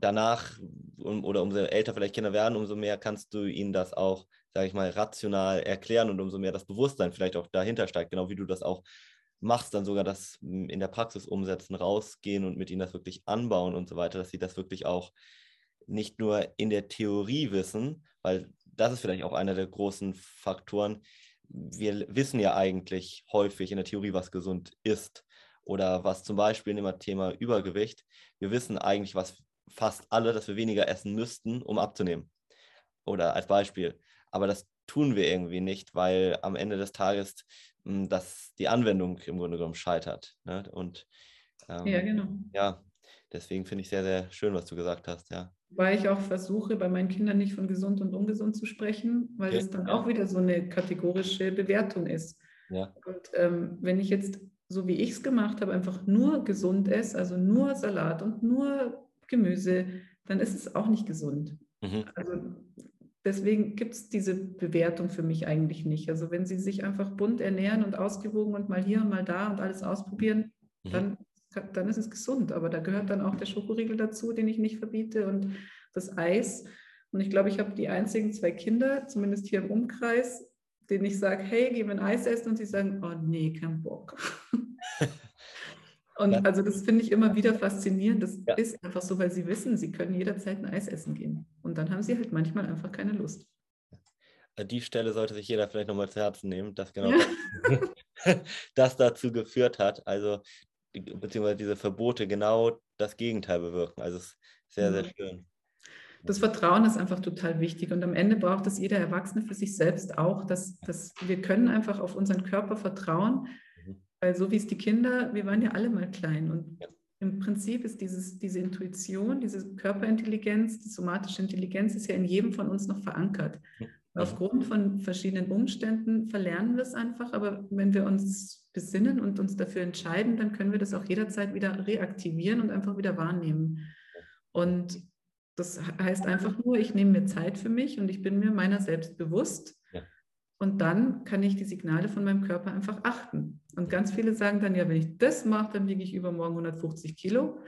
danach um, oder umso älter vielleicht Kinder werden, umso mehr kannst du ihnen das auch, sage ich mal, rational erklären und umso mehr das Bewusstsein vielleicht auch dahinter steigt, genau wie du das auch machst, dann sogar das in der Praxis umsetzen, rausgehen und mit ihnen das wirklich anbauen und so weiter, dass sie das wirklich auch nicht nur in der Theorie wissen, weil das ist vielleicht auch einer der großen Faktoren. Wir wissen ja eigentlich häufig in der Theorie, was gesund ist oder was zum Beispiel im Thema Übergewicht. Wir wissen eigentlich, was fast alle, dass wir weniger essen müssten, um abzunehmen. Oder als Beispiel. Aber das tun wir irgendwie nicht, weil am Ende des Tages mh, hm, das die Anwendung im Grunde genommen scheitert. Ne? Und ähm, ja, genau. Ja, deswegen finde ich sehr, sehr schön, was du gesagt hast, ja. Weil ich auch versuche, bei meinen Kindern nicht von gesund und ungesund zu sprechen, weil okay. das dann ja. auch wieder so eine kategorische Bewertung ist. Ja. Und ähm, wenn ich jetzt, so wie ich es gemacht habe, einfach nur gesund esse, also nur Salat und nur Gemüse, dann ist es auch nicht gesund. Mhm. Also deswegen gibt es diese Bewertung für mich eigentlich nicht. Also wenn sie sich einfach bunt ernähren und ausgewogen und mal hier und mal da und alles ausprobieren, mhm. dann, dann ist es gesund. Aber da gehört dann auch der Schokoriegel dazu, den ich nicht verbiete und das Eis. Und ich glaube, ich habe die einzigen zwei Kinder, zumindest hier im Umkreis, denen ich sage, hey, geh mir ein Eis essen und sie sagen, oh nee, kein Bock. Und ja. also das finde ich immer wieder faszinierend. Das ja. ist einfach so, weil sie wissen, sie können jederzeit ein Eis essen gehen. Und dann haben sie halt manchmal einfach keine Lust. Die Stelle sollte sich jeder vielleicht nochmal zu Herzen nehmen, dass genau ja. das dazu geführt hat. Also beziehungsweise diese Verbote genau das Gegenteil bewirken. Also es ist sehr, sehr schön. Das Vertrauen ist einfach total wichtig und am Ende braucht es jeder Erwachsene für sich selbst auch, dass, dass wir können einfach auf unseren Körper vertrauen weil so wie es die Kinder, wir waren ja alle mal klein und im Prinzip ist dieses, diese Intuition, diese Körperintelligenz, die somatische Intelligenz ist ja in jedem von uns noch verankert. Aufgrund von verschiedenen Umständen verlernen wir es einfach, aber wenn wir uns besinnen und uns dafür entscheiden, dann können wir das auch jederzeit wieder reaktivieren und einfach wieder wahrnehmen. Und das heißt einfach nur, ich nehme mir Zeit für mich und ich bin mir meiner selbst bewusst und dann kann ich die Signale von meinem Körper einfach achten. Und ganz viele sagen dann, ja, wenn ich das mache, dann wiege ich übermorgen 150 Kilo.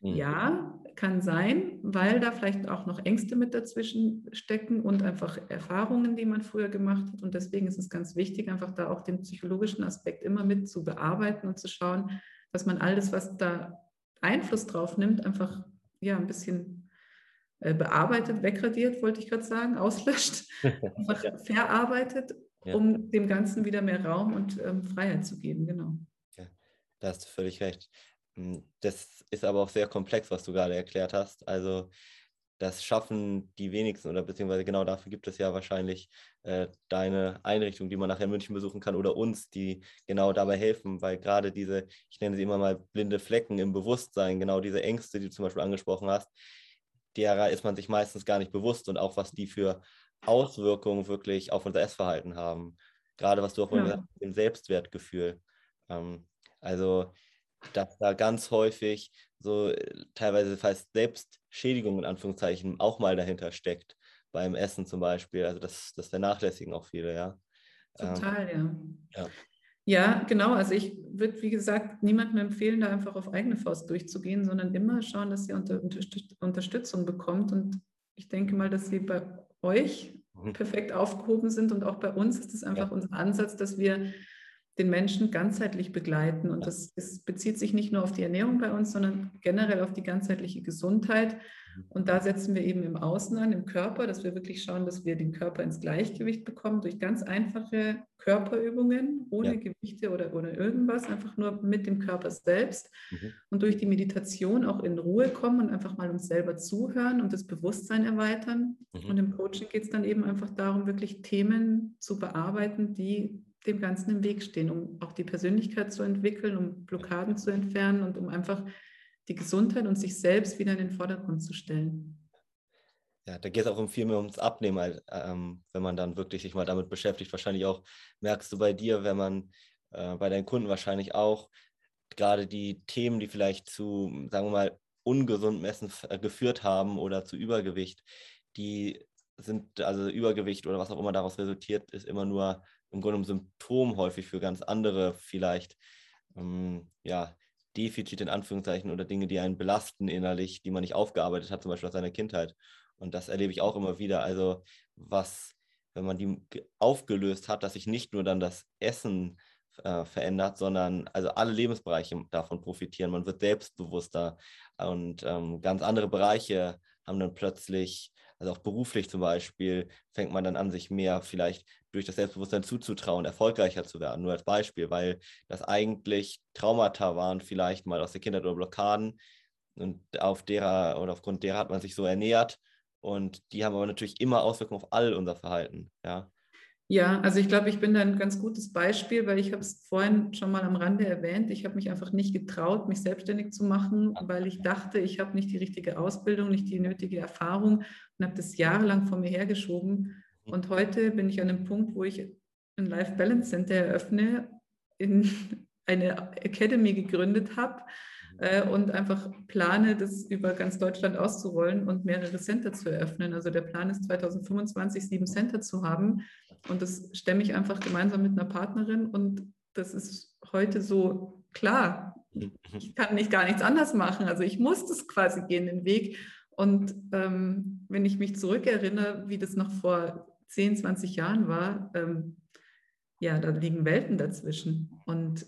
Mhm. Ja, kann sein, weil da vielleicht auch noch Ängste mit dazwischen stecken und einfach Erfahrungen, die man früher gemacht hat. Und deswegen ist es ganz wichtig, einfach da auch den psychologischen Aspekt immer mit zu bearbeiten und zu schauen, dass man alles, was da Einfluss drauf nimmt, einfach ja ein bisschen äh, bearbeitet, wegradiert, wollte ich gerade sagen, auslöscht, einfach verarbeitet, ja. um dem Ganzen wieder mehr Raum und ähm, Freiheit zu geben, genau. Ja, da hast du völlig recht. Hm, das ist aber auch sehr komplex, was du gerade erklärt hast. Also das schaffen die wenigsten oder beziehungsweise genau dafür gibt es ja wahrscheinlich äh, deine Einrichtung, die man nachher in München besuchen kann oder uns, die genau dabei helfen, weil gerade diese, ich nenne sie immer mal blinde Flecken im Bewusstsein, genau diese Ängste, die du zum Beispiel angesprochen hast, derer ist man sich meistens gar nicht bewusst und auch was die für Auswirkungen wirklich auf unser Essverhalten haben. Gerade was du auch ja. gesagt hast, dem Selbstwertgefühl. Ähm, also, dass da ganz häufig so äh, teilweise fast Selbstschädigung in Anführungszeichen auch mal dahinter steckt, beim Essen zum Beispiel. Also das, das vernachlässigen auch viele, ja. Total, ähm, ja. ja. Ja, genau. Also ich würde, wie gesagt, niemandem empfehlen, da einfach auf eigene Faust durchzugehen, sondern immer schauen, dass ihr unter, Unterstützung bekommt. Und ich denke mal, dass sie bei euch mhm. perfekt aufgehoben sind und auch bei uns ist es einfach ja. unser Ansatz, dass wir den Menschen ganzheitlich begleiten. Und das, das bezieht sich nicht nur auf die Ernährung bei uns, sondern generell auf die ganzheitliche Gesundheit. Und da setzen wir eben im Außen an, im Körper, dass wir wirklich schauen, dass wir den Körper ins Gleichgewicht bekommen durch ganz einfache Körperübungen, ohne ja. Gewichte oder ohne irgendwas, einfach nur mit dem Körper selbst mhm. und durch die Meditation auch in Ruhe kommen und einfach mal uns selber zuhören und das Bewusstsein erweitern. Mhm. Und im Coaching geht es dann eben einfach darum, wirklich Themen zu bearbeiten, die dem Ganzen im Weg stehen, um auch die Persönlichkeit zu entwickeln, um Blockaden zu entfernen und um einfach die Gesundheit und sich selbst wieder in den Vordergrund zu stellen. Ja, da geht es auch viel mehr ums Abnehmen, ähm, wenn man dann wirklich sich mal damit beschäftigt. Wahrscheinlich auch merkst du bei dir, wenn man äh, bei deinen Kunden wahrscheinlich auch gerade die Themen, die vielleicht zu, sagen wir mal, ungesundem Essen äh, geführt haben oder zu Übergewicht, die sind, also Übergewicht oder was auch immer daraus resultiert, ist immer nur im Grunde ein Symptom häufig für ganz andere vielleicht, ähm, ja, Defizite in Anführungszeichen oder Dinge, die einen belasten innerlich, die man nicht aufgearbeitet hat, zum Beispiel aus seiner Kindheit. Und das erlebe ich auch immer wieder. Also was, wenn man die aufgelöst hat, dass sich nicht nur dann das Essen äh, verändert, sondern also alle Lebensbereiche davon profitieren. Man wird selbstbewusster und ähm, ganz andere Bereiche haben dann plötzlich, also auch beruflich zum Beispiel, fängt man dann an, sich mehr vielleicht durch das Selbstbewusstsein zuzutrauen, erfolgreicher zu werden. Nur als Beispiel, weil das eigentlich Traumata waren, vielleicht mal aus der Kindheit oder Blockaden und auf derer oder aufgrund derer hat man sich so ernährt und die haben aber natürlich immer Auswirkungen auf all unser Verhalten. Ja. Ja, also ich glaube, ich bin da ein ganz gutes Beispiel, weil ich habe es vorhin schon mal am Rande erwähnt. Ich habe mich einfach nicht getraut, mich selbstständig zu machen, weil ich dachte, ich habe nicht die richtige Ausbildung, nicht die nötige Erfahrung und habe das jahrelang vor mir hergeschoben. Und heute bin ich an einem Punkt, wo ich ein Life Balance Center eröffne, in eine Academy gegründet habe äh, und einfach plane, das über ganz Deutschland auszurollen und mehrere Center zu eröffnen. Also der Plan ist 2025 sieben Center zu haben und das stemme ich einfach gemeinsam mit einer Partnerin und das ist heute so klar. Ich kann nicht gar nichts anders machen. Also ich muss das quasi gehen, den Weg. Und ähm, wenn ich mich zurückerinnere, wie das noch vor 10, 20 Jahren war, ähm, ja, da liegen Welten dazwischen. Und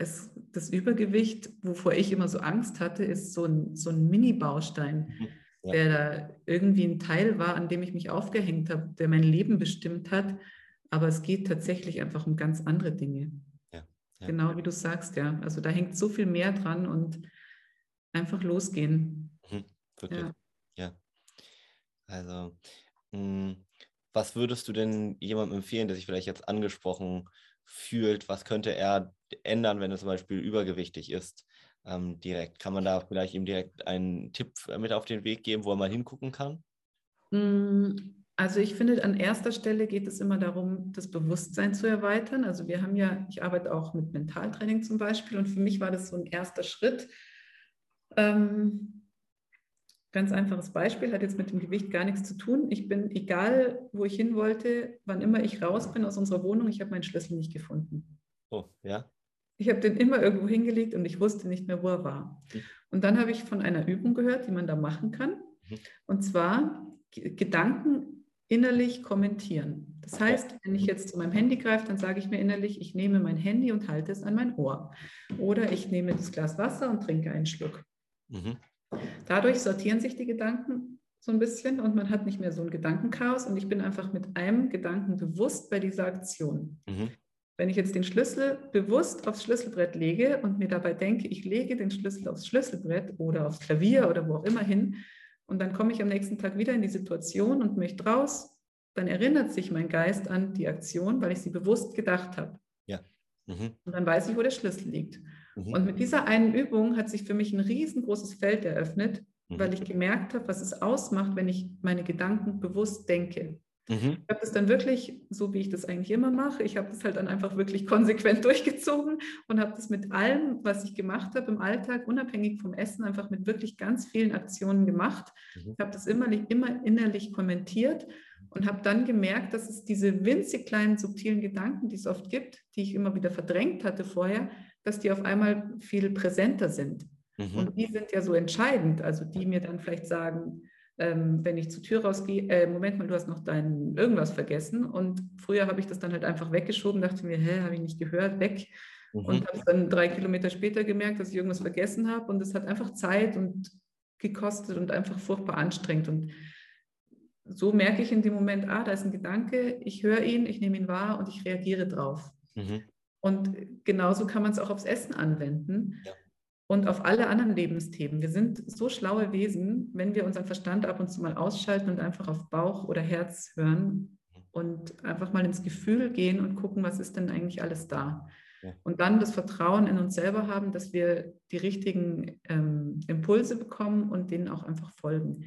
es, das Übergewicht, wovor ich immer so Angst hatte, ist so ein, so ein Mini-Baustein, mhm. ja. der da irgendwie ein Teil war, an dem ich mich aufgehängt habe, der mein Leben bestimmt hat. Aber es geht tatsächlich einfach um ganz andere Dinge. Ja. Ja. Genau wie du sagst, ja. Also da hängt so viel mehr dran und einfach losgehen. Mhm. Wirklich. Ja. Also, mh, hm, was würdest du denn jemandem empfehlen, der sich vielleicht jetzt angesprochen fühlt? Was könnte er ändern, wenn er zum Beispiel übergewichtig ist? Ähm, direkt. Kann man da vielleicht ihm direkt einen Tipp mit auf den Weg geben, wo er mal hingucken kann? Hm, also ich finde, an erster Stelle geht es immer darum, das Bewusstsein zu erweitern. Also wir haben ja, ich arbeite auch mit Mentaltraining zum Beispiel und für mich war das so ein erster Schritt. Ähm, Ganz einfaches Beispiel, hat jetzt mit dem Gewicht gar nichts zu tun. Ich bin, egal wo ich hin wollte, wann immer ich raus bin aus unserer Wohnung, ich habe meinen Schlüssel nicht gefunden. Oh, ja. Ich habe den immer irgendwo hingelegt und ich wusste nicht mehr, wo er war. Mhm. Und dann habe ich von einer Übung gehört, die man da machen kann. Mhm. Und zwar Gedanken innerlich kommentieren. Das heißt, wenn ich jetzt zu meinem Handy greife, dann sage ich mir innerlich, ich nehme mein Handy und halte es an mein Ohr. Oder ich nehme das Glas Wasser und trinke einen Schluck. Mhm. Dadurch sortieren sich die Gedanken so ein bisschen und man hat nicht mehr so ein Gedankenchaos und ich bin einfach mit einem Gedanken bewusst bei dieser Aktion. Mhm. Wenn ich jetzt den Schlüssel bewusst aufs Schlüsselbrett lege und mir dabei denke, ich lege den Schlüssel aufs Schlüsselbrett oder aufs Klavier oder wo auch immer hin und dann komme ich am nächsten Tag wieder in die Situation und möchte raus, dann erinnert sich mein Geist an die Aktion, weil ich sie bewusst gedacht habe. Ja. Mhm. Und dann weiß ich, wo der Schlüssel liegt. Mhm. Und mit dieser einen Übung hat sich für mich ein riesengroßes Feld eröffnet, mhm. weil ich gemerkt habe, was es ausmacht, wenn ich meine Gedanken bewusst denke. Mhm. Ich habe das dann wirklich, so wie ich das eigentlich immer mache, ich habe das halt dann einfach wirklich konsequent durchgezogen und habe das mit allem, was ich gemacht habe im Alltag, unabhängig vom Essen, einfach mit wirklich ganz vielen Aktionen gemacht. Mhm. Ich habe das immer, immer innerlich kommentiert und habe dann gemerkt, dass es diese winzig kleinen subtilen Gedanken, die es oft gibt, die ich immer wieder verdrängt hatte vorher, dass die auf einmal viel präsenter sind. Mhm. Und die sind ja so entscheidend, also die mir dann vielleicht sagen, ähm, wenn ich zur Tür rausgehe, äh, Moment mal, du hast noch dein irgendwas vergessen. Und früher habe ich das dann halt einfach weggeschoben, dachte mir, hä, habe ich nicht gehört, weg. Mhm. Und habe dann drei Kilometer später gemerkt, dass ich irgendwas vergessen habe. Und es hat einfach Zeit und gekostet und einfach furchtbar anstrengend. Und so merke ich in dem Moment, ah, da ist ein Gedanke, ich höre ihn, ich nehme ihn wahr und ich reagiere drauf. Mhm. Und genauso kann man es auch aufs Essen anwenden ja. Und auf alle anderen Lebensthemen. Wir sind so schlaue Wesen, wenn wir unseren Verstand ab und zu mal ausschalten und einfach auf Bauch oder Herz hören und einfach mal ins Gefühl gehen und gucken, was ist denn eigentlich alles da. Ja. Und dann das Vertrauen in uns selber haben, dass wir die richtigen ähm, Impulse bekommen und denen auch einfach folgen.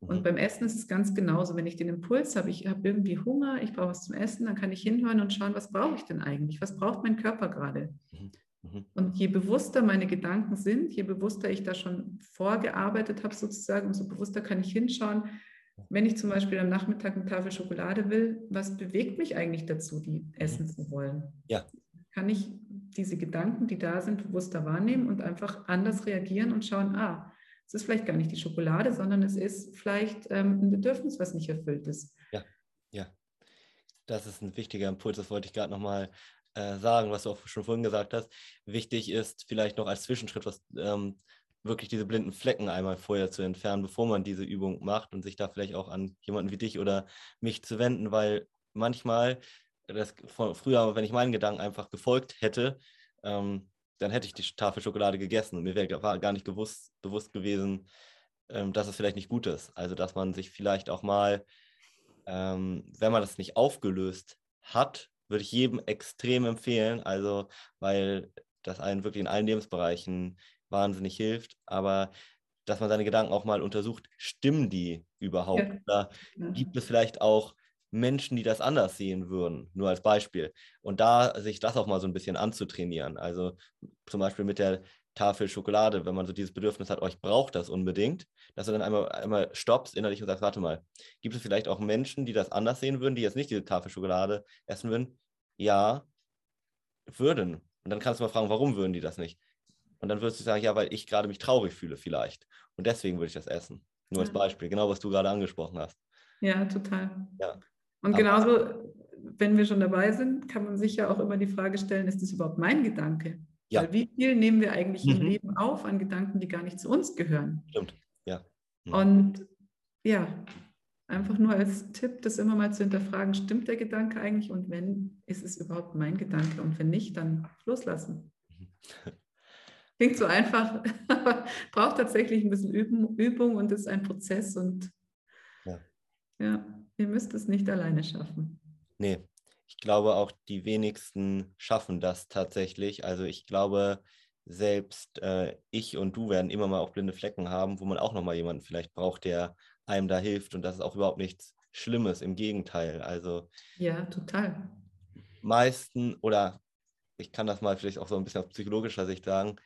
Und mhm. beim Essen ist es ganz genauso. Wenn ich den Impuls habe, ich habe irgendwie Hunger, ich brauche was zum Essen, dann kann ich hinhören und schauen, was brauche ich denn eigentlich? Was braucht mein Körper gerade? Mhm. Mhm. Und je bewusster meine Gedanken sind, je bewusster ich da schon vorgearbeitet habe, sozusagen, umso bewusster kann ich hinschauen, wenn ich zum Beispiel am Nachmittag eine Tafel Schokolade will, was bewegt mich eigentlich dazu, die essen zu wollen? Ja. Kann ich diese Gedanken, die da sind, bewusster wahrnehmen und einfach anders reagieren und schauen, ah, es ist vielleicht gar nicht die Schokolade, sondern es ist vielleicht ähm, ein Bedürfnis, was nicht erfüllt ist. Ja, ja. Das ist ein wichtiger Impuls, das wollte ich gerade nochmal äh, sagen, was du auch schon vorhin gesagt hast. Wichtig ist vielleicht noch als Zwischenschritt, was ähm, wirklich diese blinden Flecken einmal vorher zu entfernen, bevor man diese Übung macht und sich da vielleicht auch an jemanden wie dich oder mich zu wenden, weil manchmal, das von früher, wenn ich meinen Gedanken einfach gefolgt hätte, ähm, dann hätte ich die Tafel Schokolade gegessen und mir wäre gar nicht gewusst, bewusst gewesen, ähm, dass es vielleicht nicht gut ist. Also, dass man sich vielleicht auch mal, ähm, wenn man das nicht aufgelöst hat, würde ich jedem extrem empfehlen. Also, weil das einen wirklich in allen Lebensbereichen wahnsinnig hilft. Aber dass man seine Gedanken auch mal untersucht, stimmen die überhaupt? Ja. Oder gibt es vielleicht auch Menschen, die das anders sehen würden, nur als Beispiel. Und da sich das auch mal so ein bisschen anzutrainieren. Also zum Beispiel mit der Tafel Schokolade, wenn man so dieses Bedürfnis hat, oh, ich brauche das unbedingt, dass du dann einmal, einmal stoppst innerlich und sagst, warte mal, gibt es vielleicht auch Menschen, die das anders sehen würden, die jetzt nicht diese Tafel Schokolade essen würden? Ja, würden. Und dann kannst du mal fragen, warum würden die das nicht? Und dann würdest du sagen, ja, weil ich gerade mich traurig fühle vielleicht. Und deswegen würde ich das essen. Nur als Beispiel, genau was du gerade angesprochen hast. Ja, total. Ja. Und Aber genauso, wenn wir schon dabei sind, kann man sich ja auch immer die Frage stellen, ist das überhaupt mein Gedanke? Ja. Weil wie viel nehmen wir eigentlich mhm. im Leben auf an Gedanken, die gar nicht zu uns gehören? Stimmt, ja. Mhm. Und ja, einfach nur als Tipp, das immer mal zu hinterfragen, stimmt der Gedanke eigentlich und wenn, ist es überhaupt mein Gedanke und wenn nicht, dann loslassen. Klingt so einfach, aber braucht tatsächlich ein bisschen Übung, Übung und ist ein Prozess und ja. ja. Ihr müsst es nicht alleine schaffen. Nee, ich glaube auch die wenigsten schaffen das tatsächlich. Also ich glaube, selbst äh, ich und du werden immer mal auch blinde Flecken haben, wo man auch nochmal jemanden vielleicht braucht, der einem da hilft. Und das ist auch überhaupt nichts Schlimmes, im Gegenteil. Also ja, total. Meisten oder ich kann das mal vielleicht auch so ein bisschen aus psychologischer Sicht sagen,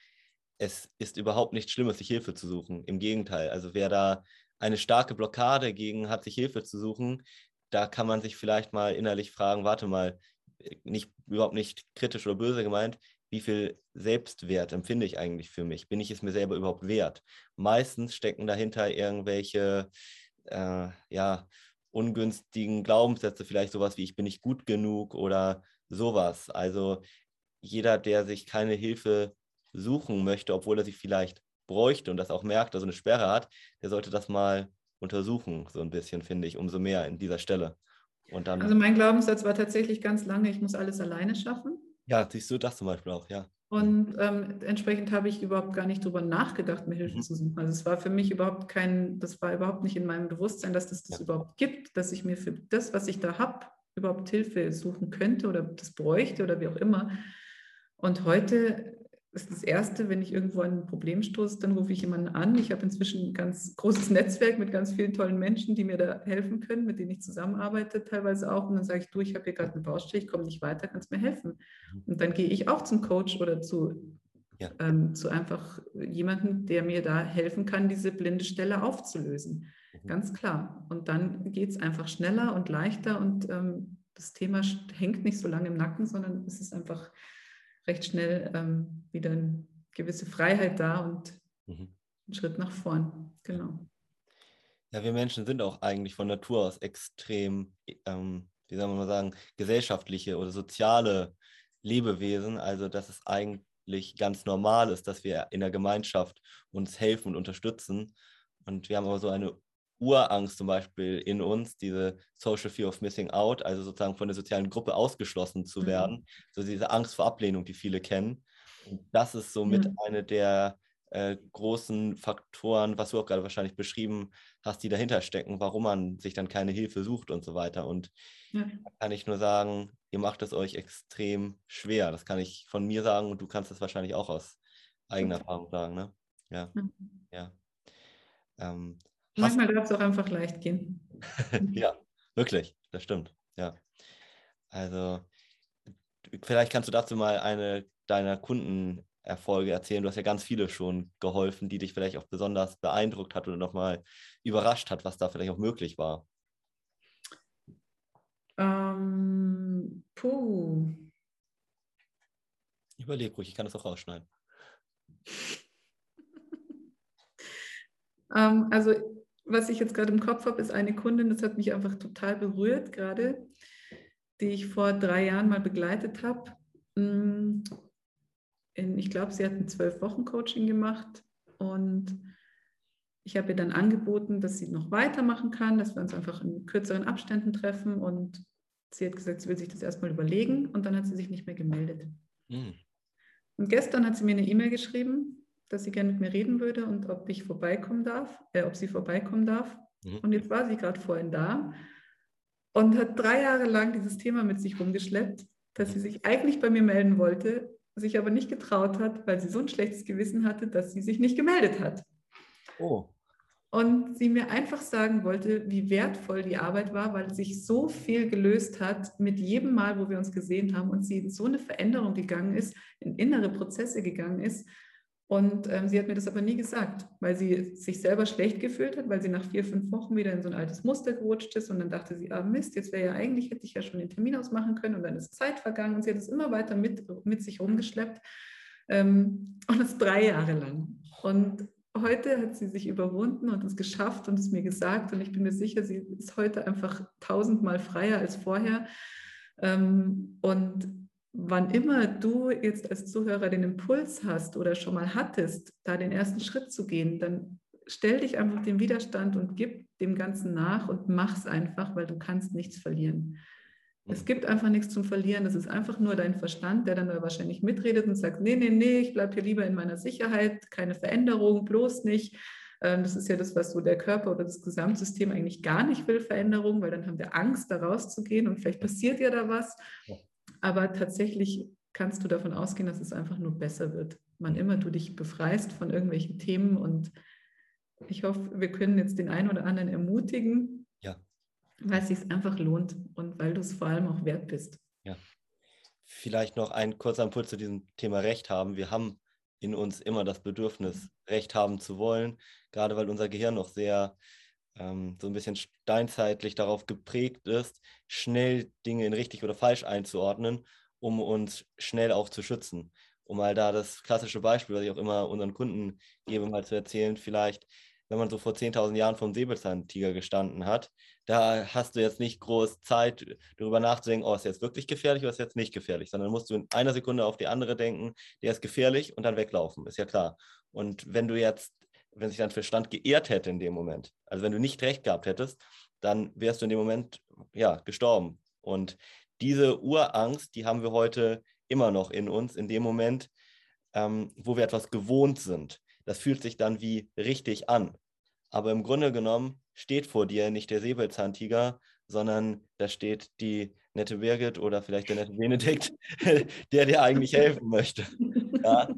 es ist überhaupt nichts Schlimmes, sich Hilfe zu suchen. Im Gegenteil. Also wer da eine starke Blockade gegen hat, sich Hilfe zu suchen, da kann man sich vielleicht mal innerlich fragen, warte mal, nicht, überhaupt nicht kritisch oder böse gemeint, wie viel Selbstwert empfinde ich eigentlich für mich? Bin ich es mir selber überhaupt wert? Meistens stecken dahinter irgendwelche, äh, ja, ungünstigen Glaubenssätze, vielleicht sowas wie ich bin nicht gut genug oder sowas. Also jeder, der sich keine Hilfe suchen möchte, obwohl er sie vielleicht bräuchte und das auch merkt, also eine Sperre hat, der sollte das mal untersuchen, so ein bisschen, finde ich, umso mehr in dieser Stelle. Und dann, also mein Glaubenssatz war tatsächlich ganz lange, ich muss alles alleine schaffen. Ja, siehst du das zum Beispiel auch, ja. Und ähm, entsprechend habe ich überhaupt gar nicht darüber nachgedacht, mir Hilfe mhm. zu suchen. Also es war für mich überhaupt kein, das war überhaupt nicht in meinem Bewusstsein, dass das das ja. überhaupt gibt, dass ich mir für das, was ich da habe, überhaupt Hilfe suchen könnte oder das bräuchte oder wie auch immer. Und heute ist das Erste, wenn ich irgendwo an ein Problem stoße, dann rufe ich jemanden an. Ich habe inzwischen ein ganz großes Netzwerk mit ganz vielen tollen Menschen, die mir da helfen können, mit denen ich zusammenarbeite teilweise auch. Und dann sage ich, du, ich habe hier gerade eine Baustelle, ich komme nicht weiter, kannst mir helfen. Mhm. Und dann gehe ich auch zum Coach oder zu, ja. ähm, zu einfach jemandem, der mir da helfen kann, diese blinde Stelle aufzulösen. Mhm. Ganz klar. Und dann geht es einfach schneller und leichter und ähm, das Thema hängt nicht so lange im Nacken, sondern es ist einfach recht schnell ähm, wieder eine gewisse Freiheit da und mhm. ein Schritt nach vorn. Genau. Ja, wir Menschen sind auch eigentlich von Natur aus extrem, ähm, wie soll man mal sagen, gesellschaftliche oder soziale Lebewesen. Also, dass es eigentlich ganz normal ist, dass wir in der Gemeinschaft uns helfen und unterstützen. Und wir haben aber so eine Urangst zum Beispiel in uns, diese Social Fear of Missing Out, also sozusagen von der sozialen Gruppe ausgeschlossen zu mhm. werden, so diese Angst vor Ablehnung, die viele kennen. Und das ist somit mhm. eine der äh, großen Faktoren, was du auch gerade wahrscheinlich beschrieben hast, die dahinter stecken, warum man sich dann keine Hilfe sucht und so weiter. Und ja. da kann ich nur sagen, ihr macht es euch extrem schwer. Das kann ich von mir sagen und du kannst es wahrscheinlich auch aus eigener Erfahrung sagen. Ne? Ja. Mhm. ja. Ähm, Manchmal darf es auch einfach leicht gehen. ja, wirklich, das stimmt. Ja. Also, vielleicht kannst du dazu mal eine deiner Kundenerfolge erzählen. Du hast ja ganz viele schon geholfen, die dich vielleicht auch besonders beeindruckt hat oder nochmal überrascht hat, was da vielleicht auch möglich war. Ähm, puh. Überleg ruhig, ich kann das auch rausschneiden. ähm, also, was ich jetzt gerade im Kopf habe, ist eine Kundin, das hat mich einfach total berührt gerade, die ich vor drei Jahren mal begleitet habe. Mm, ich glaube, sie hat ein zwölf Wochen Coaching gemacht und ich habe ihr dann angeboten, dass sie noch weitermachen kann, dass wir uns einfach in kürzeren Abständen treffen und sie hat gesagt, sie will sich das erstmal überlegen und dann hat sie sich nicht mehr gemeldet. Mhm. Und gestern hat sie mir eine E-Mail geschrieben, dass sie gerne mit mir reden würde und ob ich vorbeikommen darf, äh, ob sie vorbeikommen darf. Mhm. Und jetzt war sie gerade vorhin da und hat drei Jahre lang dieses Thema mit sich rumgeschleppt, dass sie sich eigentlich bei mir melden wollte, sich aber nicht getraut hat, weil sie so ein schlechtes Gewissen hatte, dass sie sich nicht gemeldet hat. Oh. Und sie mir einfach sagen wollte, wie wertvoll die Arbeit war, weil sich so viel gelöst hat mit jedem Mal, wo wir uns gesehen haben und sie in so eine Veränderung gegangen ist, in innere Prozesse gegangen ist. Und ähm, sie hat mir das aber nie gesagt, weil sie sich selber schlecht gefühlt hat, weil sie nach vier, fünf Wochen wieder in so ein altes Muster gerutscht ist und dann dachte sie, ah Mist, jetzt wäre ja eigentlich, hätte ich ja schon den Termin ausmachen können und dann ist Zeit vergangen und sie hat es immer weiter mit, mit sich rumgeschleppt ähm, und das drei Jahre lang. Und heute hat sie sich überwunden und es geschafft und es mir gesagt und ich bin mir sicher, sie ist heute einfach tausendmal freier als vorher. Ähm, und wann immer du jetzt als Zuhörer den Impuls hast oder schon mal hattest, da den ersten Schritt zu gehen, dann stell dich einfach dem Widerstand und gib dem Ganzen nach und mach's einfach, weil du kannst nichts verlieren. Es gibt einfach nichts zum Verlieren. Das ist einfach nur dein Verstand, der dann da wahrscheinlich mitredet und sagt, nee, nee, nee, ich bleibe hier lieber in meiner Sicherheit, keine Veränderung, bloß nicht. Ähm, das ist ja das, was so der Körper oder das Gesamtsystem eigentlich gar nicht will, Veränderung, weil dann haben wir Angst, da rauszugehen und vielleicht passiert ja da was. Aber tatsächlich kannst du davon ausgehen, dass es einfach nur besser wird. Wann immer du dich befreist von irgendwelchen Themen und ich hoffe, wir können jetzt den einen oder anderen ermutigen, weil es sich einfach lohnt und weil du es vor allem auch wert bist. Ja. Vielleicht noch ein kurzer Impuls zu diesem Thema Recht haben. Wir haben in uns immer das Bedürfnis, Recht haben zu wollen, gerade weil unser Gehirn noch sehr ähm, so ein bisschen steinzeitlich darauf geprägt ist, schnell Dinge in richtig oder falsch einzuordnen, um uns schnell auch zu schützen. Um mal da das klassische Beispiel, was ich auch immer unseren Kunden gebe, mal zu erzählen, vielleicht, wenn man so vor 10.000 Jahren vom Säbelzahntiger gestanden hat, da hast du jetzt nicht groß Zeit, darüber nachzudenken, oh, ist jetzt wirklich gefährlich oder ist jetzt nicht gefährlich, sondern musst du in einer Sekunde auf die andere denken, der ist gefährlich und dann weglaufen, ist ja klar. Und wenn du jetzt, wenn sich dein Verstand geehrt hätte in dem Moment, also wenn du nicht recht gehabt hättest, dann wärst du in dem Moment, ja, gestorben. Und diese Urangst, die haben wir heute immer noch in uns, in dem Moment, ähm, wo wir etwas gewohnt sind. Das fühlt sich dann wie richtig an. Aber im Grunde genommen steht vor dir nicht der Säbelzahntiger, sondern da steht die nette Birgit oder vielleicht der nette Benedikt, der dir eigentlich helfen möchte. Ja,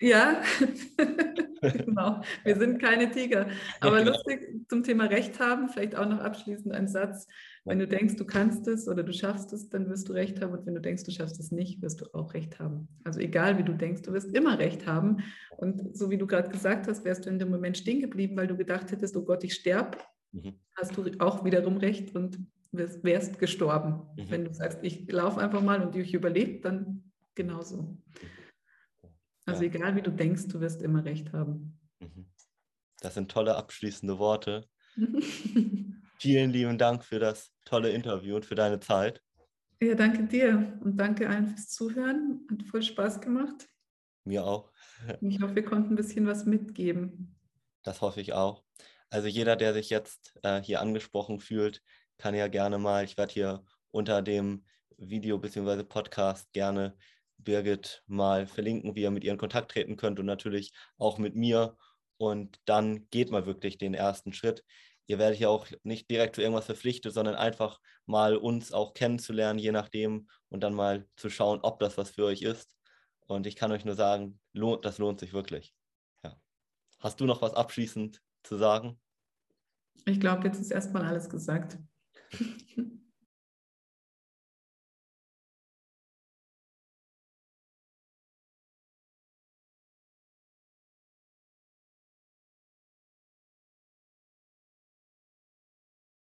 ja. genau. Wir sind keine Tiger. Aber ja, genau. lustig zum Thema Recht haben, vielleicht auch noch abschließend ein Satz. Wenn du denkst, du kannst es oder du schaffst es, dann wirst du Recht haben. Und wenn du denkst, du schaffst es nicht, wirst du auch Recht haben. Also egal, wie du denkst, du wirst immer Recht haben. Und so wie du gerade gesagt hast, wärst du in dem Moment stehen geblieben, weil du gedacht hättest, oh Gott, ich sterbe, mhm. hast du auch wiederum Recht und wärst, gestorben. Mhm. Wenn du sagst, ich laufe einfach mal und ich überlebe, dann genauso. Also ja. egal, wie du denkst, du wirst immer Recht haben. Mhm. Das sind tolle abschließende Worte. Vielen lieben Dank für das tolle Interview und für deine Zeit. Ja, danke dir und danke allen fürs Zuhören. Hat voll Spaß gemacht. Mir auch. Ich hoffe, wir konnten ein bisschen was mitgeben. Das hoffe ich auch. Also jeder, der sich jetzt äh, hier angesprochen fühlt, kann ja gerne mal, ich werde hier unter dem Video bzw. Podcast gerne Birgit mal verlinken, wie ihr mit ihr in Kontakt treten könnt und natürlich auch mit mir. Und dann geht mal wirklich den ersten Schritt ihr werdet ja auch nicht direkt zu irgendwas verpflichtet, sondern einfach mal uns auch kennenzulernen, je nachdem, und dann mal zu schauen, ob das was für euch ist. Und ich kann euch nur sagen, lohnt, das lohnt sich wirklich. Ja. Hast du noch was abschließend zu sagen? Ich glaube, jetzt ist erstmal alles gesagt.